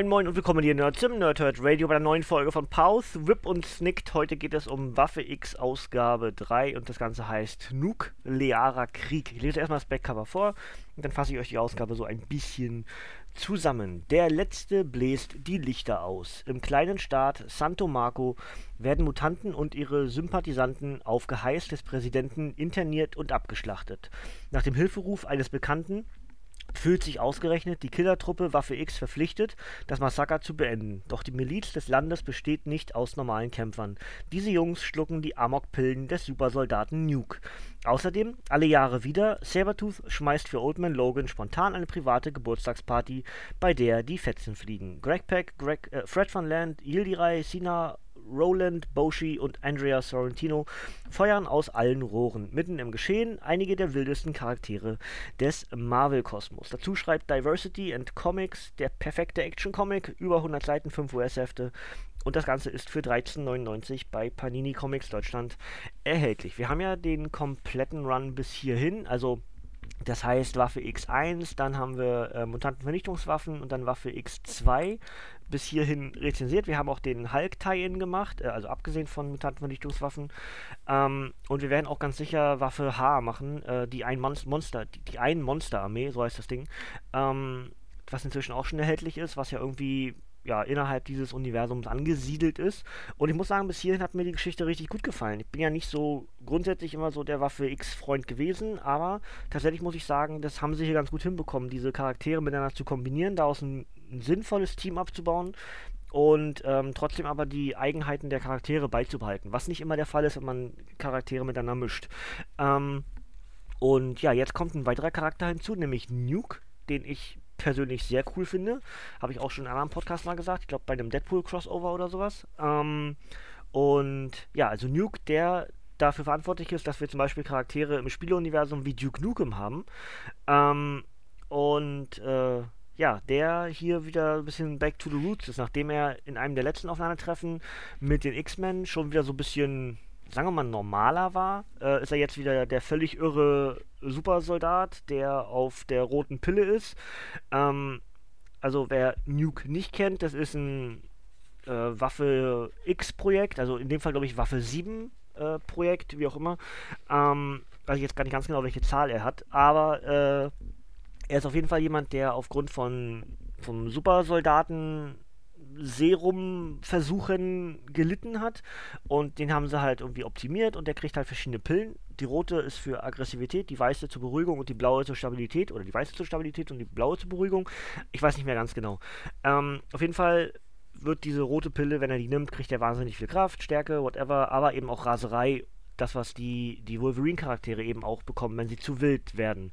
Moin Moin und willkommen hier Nerds im Nerdhurt Radio bei der neuen Folge von Pause, Whip und Snicked. Heute geht es um Waffe X Ausgabe 3 und das Ganze heißt Nuklearer Krieg. Ich lese erstmal das Backcover vor und dann fasse ich euch die Ausgabe so ein bisschen zusammen. Der Letzte bläst die Lichter aus. Im kleinen Staat Santo Marco werden Mutanten und ihre Sympathisanten auf Geheiß des Präsidenten interniert und abgeschlachtet. Nach dem Hilferuf eines Bekannten fühlt sich ausgerechnet die Killertruppe Waffe X verpflichtet, das Massaker zu beenden. Doch die Miliz des Landes besteht nicht aus normalen Kämpfern. Diese Jungs schlucken die Amokpillen des Supersoldaten Nuke. Außerdem, alle Jahre wieder, Sabertooth schmeißt für Oldman Logan spontan eine private Geburtstagsparty, bei der die Fetzen fliegen. Greg Peck, Greg, äh, Fred Van Land, Yildiray, Sina Roland Boshi und Andrea Sorrentino feuern aus allen Rohren. Mitten im Geschehen einige der wildesten Charaktere des Marvel-Kosmos. Dazu schreibt Diversity and Comics, der perfekte Action-Comic, über 100 Seiten, 5 US-Hefte. Und das Ganze ist für 13,99 bei Panini Comics Deutschland erhältlich. Wir haben ja den kompletten Run bis hierhin, also das heißt Waffe X1, dann haben wir äh, Mutantenvernichtungswaffen und dann Waffe X2 bis hierhin rezensiert. Wir haben auch den Hulk-Tie-In gemacht, äh, also abgesehen von Mutantenvernichtungswaffen. Ähm, und wir werden auch ganz sicher Waffe H machen, äh, die ein Mon Monster, die, die ein Monster-Armee, so heißt das Ding. Ähm, was inzwischen auch schon erhältlich ist, was ja irgendwie ja, innerhalb dieses Universums angesiedelt ist. Und ich muss sagen, bis hierhin hat mir die Geschichte richtig gut gefallen. Ich bin ja nicht so grundsätzlich immer so der Waffe X-Freund gewesen, aber tatsächlich muss ich sagen, das haben sie hier ganz gut hinbekommen, diese Charaktere miteinander zu kombinieren, daraus ein, ein sinnvolles Team abzubauen und ähm, trotzdem aber die Eigenheiten der Charaktere beizubehalten, was nicht immer der Fall ist, wenn man Charaktere miteinander mischt. Ähm, und ja, jetzt kommt ein weiterer Charakter hinzu, nämlich Nuke, den ich persönlich sehr cool finde. Habe ich auch schon in einem anderen Podcast mal gesagt. Ich glaube, bei einem Deadpool-Crossover oder sowas. Ähm, und ja, also Nuke, der dafür verantwortlich ist, dass wir zum Beispiel Charaktere im Spieleuniversum wie Duke Nukem haben. Ähm, und äh, ja, der hier wieder ein bisschen back to the roots ist, nachdem er in einem der letzten Aufeinandertreffen mit den X-Men schon wieder so ein bisschen sagen wir mal, normaler war, äh, ist er jetzt wieder der völlig irre Supersoldat, der auf der roten Pille ist. Ähm, also wer Nuke nicht kennt, das ist ein äh, Waffe X-Projekt, also in dem Fall glaube ich Waffe 7 äh, Projekt, wie auch immer. Ähm, weiß ich jetzt gar nicht ganz genau, welche Zahl er hat, aber äh, er ist auf jeden Fall jemand, der aufgrund von vom Supersoldaten Serum-Versuchen gelitten hat. Und den haben sie halt irgendwie optimiert und der kriegt halt verschiedene Pillen. Die rote ist für Aggressivität, die weiße zur Beruhigung und die blaue zur Stabilität. Oder die weiße zur Stabilität und die blaue zur Beruhigung. Ich weiß nicht mehr ganz genau. Ähm, auf jeden Fall wird diese rote Pille, wenn er die nimmt, kriegt er wahnsinnig viel Kraft, Stärke, whatever, aber eben auch Raserei das, was die, die Wolverine-Charaktere eben auch bekommen, wenn sie zu wild werden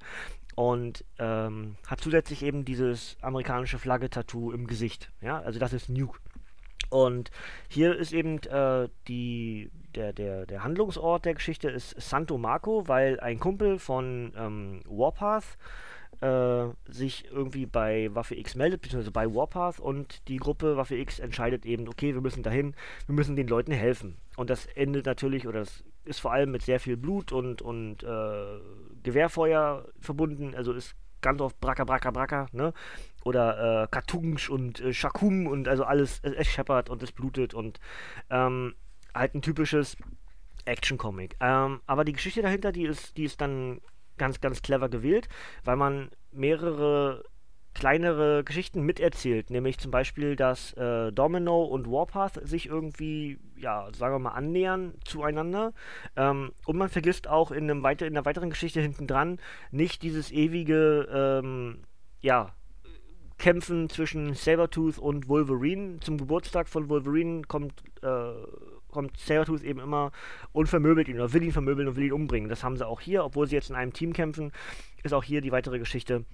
und ähm, hat zusätzlich eben dieses amerikanische Flagge-Tattoo im Gesicht. Ja, also das ist Nuke. Und hier ist eben äh, die, der, der, der Handlungsort der Geschichte ist Santo Marco, weil ein Kumpel von ähm, Warpath äh, sich irgendwie bei Waffe X meldet, beziehungsweise bei Warpath und die Gruppe Waffe X entscheidet eben, okay, wir müssen dahin, wir müssen den Leuten helfen. Und das endet natürlich, oder das ist vor allem mit sehr viel Blut und, und äh, Gewehrfeuer verbunden, also ist ganz oft Braka Braka Braka, ne? Oder äh, Kartunsch und äh, Shakum und also alles, es, es scheppert und es blutet und ähm, halt ein typisches Action-Comic. Ähm, aber die Geschichte dahinter, die ist, die ist dann ganz, ganz clever gewählt, weil man mehrere kleinere Geschichten miterzählt, nämlich zum Beispiel, dass äh, Domino und Warpath sich irgendwie, ja, sagen wir mal, annähern zueinander. Ähm, und man vergisst auch in, einem weiter, in einer weiteren Geschichte hinten dran nicht dieses ewige, ähm, ja, Kämpfen zwischen Sabertooth und Wolverine. Zum Geburtstag von Wolverine kommt, äh, kommt Sabretooth eben immer und vermöbelt ihn oder will ihn vermöbeln und will ihn umbringen. Das haben sie auch hier, obwohl sie jetzt in einem Team kämpfen, ist auch hier die weitere Geschichte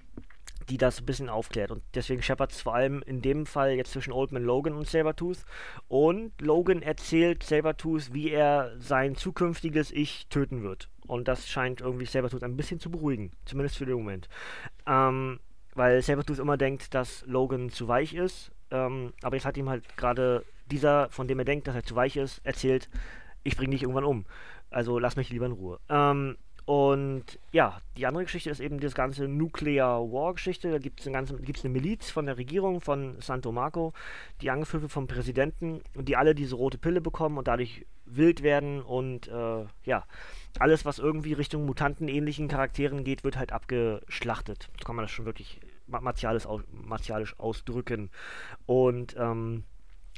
die das ein bisschen aufklärt. Und deswegen scheppert es vor allem in dem Fall jetzt zwischen Oldman Logan und Sabertooth. Und Logan erzählt Sabertooth, wie er sein zukünftiges Ich töten wird. Und das scheint irgendwie Sabertooth ein bisschen zu beruhigen. Zumindest für den Moment. Ähm, weil Sabertooth immer denkt, dass Logan zu weich ist. Ähm, aber jetzt hat ihm halt gerade dieser, von dem er denkt, dass er zu weich ist, erzählt, ich bringe dich irgendwann um. Also lass mich lieber in Ruhe. Ähm, und ja, die andere Geschichte ist eben das ganze Nuclear War-Geschichte. Da gibt es eine, eine Miliz von der Regierung von Santo Marco, die angeführt wird vom Präsidenten und die alle diese rote Pille bekommen und dadurch wild werden und äh, ja, alles, was irgendwie Richtung mutantenähnlichen Charakteren geht, wird halt abgeschlachtet. So kann man das schon wirklich martialisch, martialisch ausdrücken. Und ähm,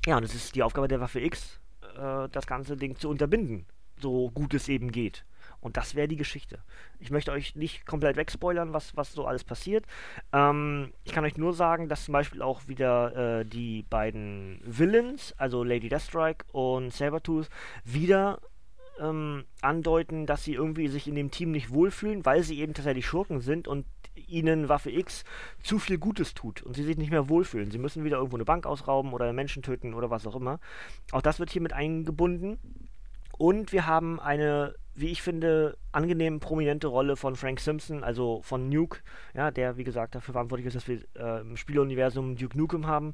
ja, und es ist die Aufgabe der Waffe X, äh, das ganze Ding zu unterbinden, so gut es eben geht. Und das wäre die Geschichte. Ich möchte euch nicht komplett wegspoilern, was, was so alles passiert. Ähm, ich kann euch nur sagen, dass zum Beispiel auch wieder äh, die beiden Villains, also Lady Deathstrike und Sabertooth, wieder ähm, andeuten, dass sie irgendwie sich in dem Team nicht wohlfühlen, weil sie eben tatsächlich Schurken sind und ihnen Waffe X zu viel Gutes tut und sie sich nicht mehr wohlfühlen. Sie müssen wieder irgendwo eine Bank ausrauben oder Menschen töten oder was auch immer. Auch das wird hier mit eingebunden. Und wir haben eine, wie ich finde, angenehm prominente Rolle von Frank Simpson, also von Nuke, ja, der, wie gesagt, dafür verantwortlich ist, dass wir äh, im Spieluniversum Duke Nukem haben.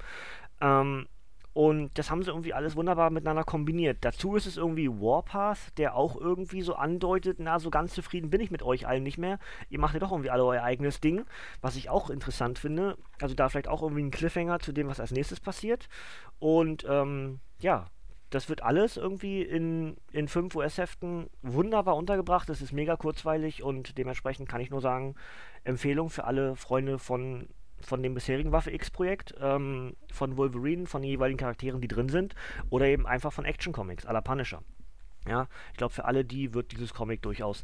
Ähm, und das haben sie irgendwie alles wunderbar miteinander kombiniert. Dazu ist es irgendwie Warpath, der auch irgendwie so andeutet, na, so ganz zufrieden bin ich mit euch allen nicht mehr. Ihr macht ja doch irgendwie alle euer eigenes Ding, was ich auch interessant finde. Also da vielleicht auch irgendwie ein Cliffhanger zu dem, was als nächstes passiert. Und ähm, ja, das wird alles irgendwie in, in fünf US-Heften wunderbar untergebracht. Das ist mega kurzweilig und dementsprechend kann ich nur sagen, Empfehlung für alle Freunde von, von dem bisherigen Waffe X-Projekt, ähm, von Wolverine, von den jeweiligen Charakteren, die drin sind, oder eben einfach von Action-Comics, à la Punisher. Ja, ich glaube, für alle die wird dieses Comic durchaus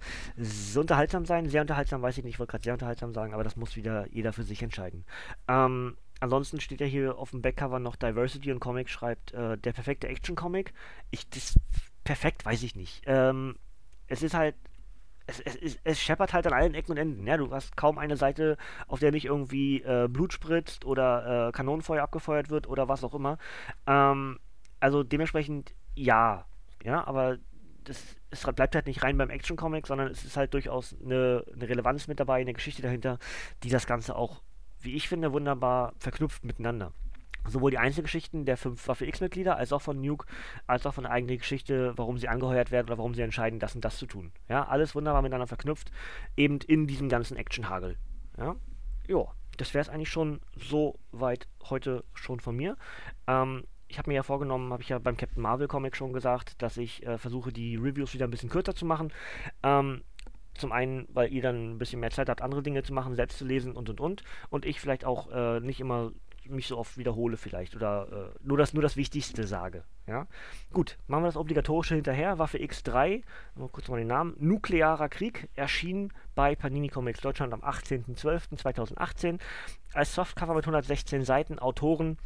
unterhaltsam sein. Sehr unterhaltsam, weiß ich nicht, ich wollte gerade sehr unterhaltsam sagen, aber das muss wieder jeder für sich entscheiden. Ähm, Ansonsten steht ja hier auf dem Backcover noch Diversity und Comic schreibt äh, der perfekte Action-Comic. Ich, das perfekt weiß ich nicht. Ähm, es ist halt, es, es, es, scheppert halt an allen Ecken und Enden. Ja, du hast kaum eine Seite, auf der nicht irgendwie äh, Blut spritzt oder äh, Kanonenfeuer abgefeuert wird oder was auch immer. Ähm, also dementsprechend ja, ja, aber das, es bleibt halt nicht rein beim Action-Comic, sondern es ist halt durchaus eine, eine Relevanz mit dabei, eine Geschichte dahinter, die das Ganze auch wie ich finde, wunderbar verknüpft miteinander. Sowohl die Einzelgeschichten der fünf Waffe X-Mitglieder, als auch von Nuke, als auch von der eigenen Geschichte, warum sie angeheuert werden oder warum sie entscheiden, das und das zu tun. Ja, alles wunderbar miteinander verknüpft, eben in diesem ganzen Action-Hagel. Ja, jo, das wäre es eigentlich schon so weit heute schon von mir. Ähm, ich habe mir ja vorgenommen, habe ich ja beim Captain Marvel Comic schon gesagt, dass ich äh, versuche, die Reviews wieder ein bisschen kürzer zu machen. Ähm, zum einen, weil ihr dann ein bisschen mehr Zeit habt, andere Dinge zu machen, selbst zu lesen und und und. Und ich vielleicht auch äh, nicht immer mich so oft wiederhole vielleicht oder äh, nur, das, nur das Wichtigste sage. Ja? Gut, machen wir das Obligatorische hinterher. Waffe X3, mal kurz mal den Namen. Nuklearer Krieg erschien bei Panini Comics Deutschland am 18.12.2018 als Softcover mit 116 Seiten. Autoren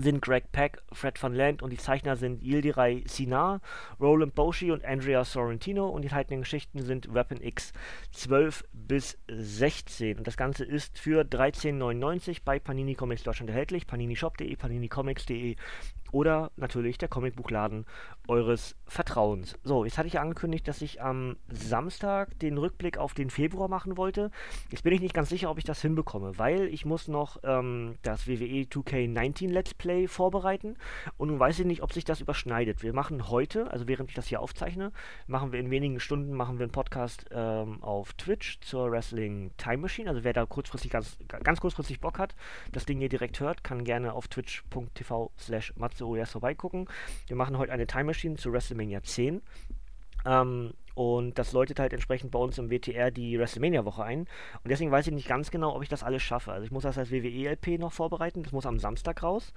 sind Greg Peck, Fred Van Land und die Zeichner sind Yildiray Sinar, Roland Boshi und Andrea Sorrentino und die haltenden Geschichten sind Weapon X 12 bis 16 und das Ganze ist für 13,99 bei Panini Comics Deutschland erhältlich, paninishop.de, paninicomics.de oder natürlich der Comicbuchladen eures Vertrauens. So, jetzt hatte ich angekündigt, dass ich am Samstag den Rückblick auf den Februar machen wollte. Jetzt bin ich nicht ganz sicher, ob ich das hinbekomme, weil ich muss noch ähm, das WWE 2K19 Let's Play vorbereiten und nun weiß ich nicht, ob sich das überschneidet. Wir machen heute, also während ich das hier aufzeichne, machen wir in wenigen Stunden machen wir einen Podcast ähm, auf Twitch zur Wrestling Time Machine. Also wer da kurzfristig ganz, ganz kurzfristig Bock hat, das Ding hier direkt hört, kann gerne auf twitch.tv slash OES vorbeigucken. Wir machen heute eine Time Machine zu WrestleMania 10. Ähm, und das läutet halt entsprechend bei uns im WTR die WrestleMania-Woche ein. Und deswegen weiß ich nicht ganz genau, ob ich das alles schaffe. Also ich muss das als WWE-LP noch vorbereiten. Das muss am Samstag raus.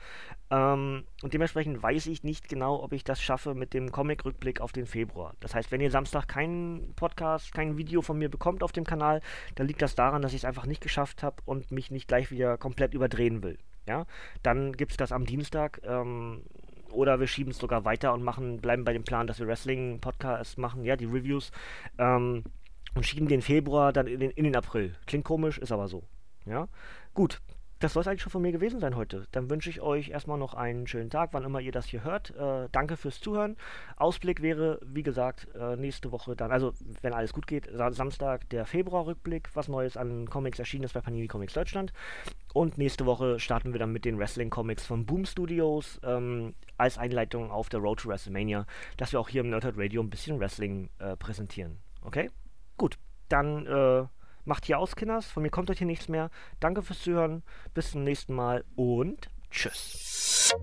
Ähm, und dementsprechend weiß ich nicht genau, ob ich das schaffe mit dem Comic-Rückblick auf den Februar. Das heißt, wenn ihr Samstag keinen Podcast, kein Video von mir bekommt auf dem Kanal, dann liegt das daran, dass ich es einfach nicht geschafft habe und mich nicht gleich wieder komplett überdrehen will. Ja, dann gibt es das am Dienstag. Ähm, oder wir schieben es sogar weiter und machen, bleiben bei dem Plan, dass wir Wrestling-Podcasts machen, ja, die Reviews, ähm, und schieben den Februar dann in den, in den April. Klingt komisch, ist aber so. Ja, gut. Das soll es eigentlich schon von mir gewesen sein heute. Dann wünsche ich euch erstmal noch einen schönen Tag, wann immer ihr das hier hört. Äh, danke fürs Zuhören. Ausblick wäre, wie gesagt, äh, nächste Woche dann, also wenn alles gut geht, Samstag der Februar-Rückblick, was Neues an Comics erschienen ist bei Panini Comics Deutschland. Und nächste Woche starten wir dann mit den Wrestling-Comics von Boom Studios ähm, als Einleitung auf der Road to WrestleMania, dass wir auch hier im Nerdhead Radio ein bisschen Wrestling äh, präsentieren. Okay? Gut, dann äh, macht hier aus, Kinders. Von mir kommt heute hier nichts mehr. Danke fürs Zuhören. Bis zum nächsten Mal und tschüss.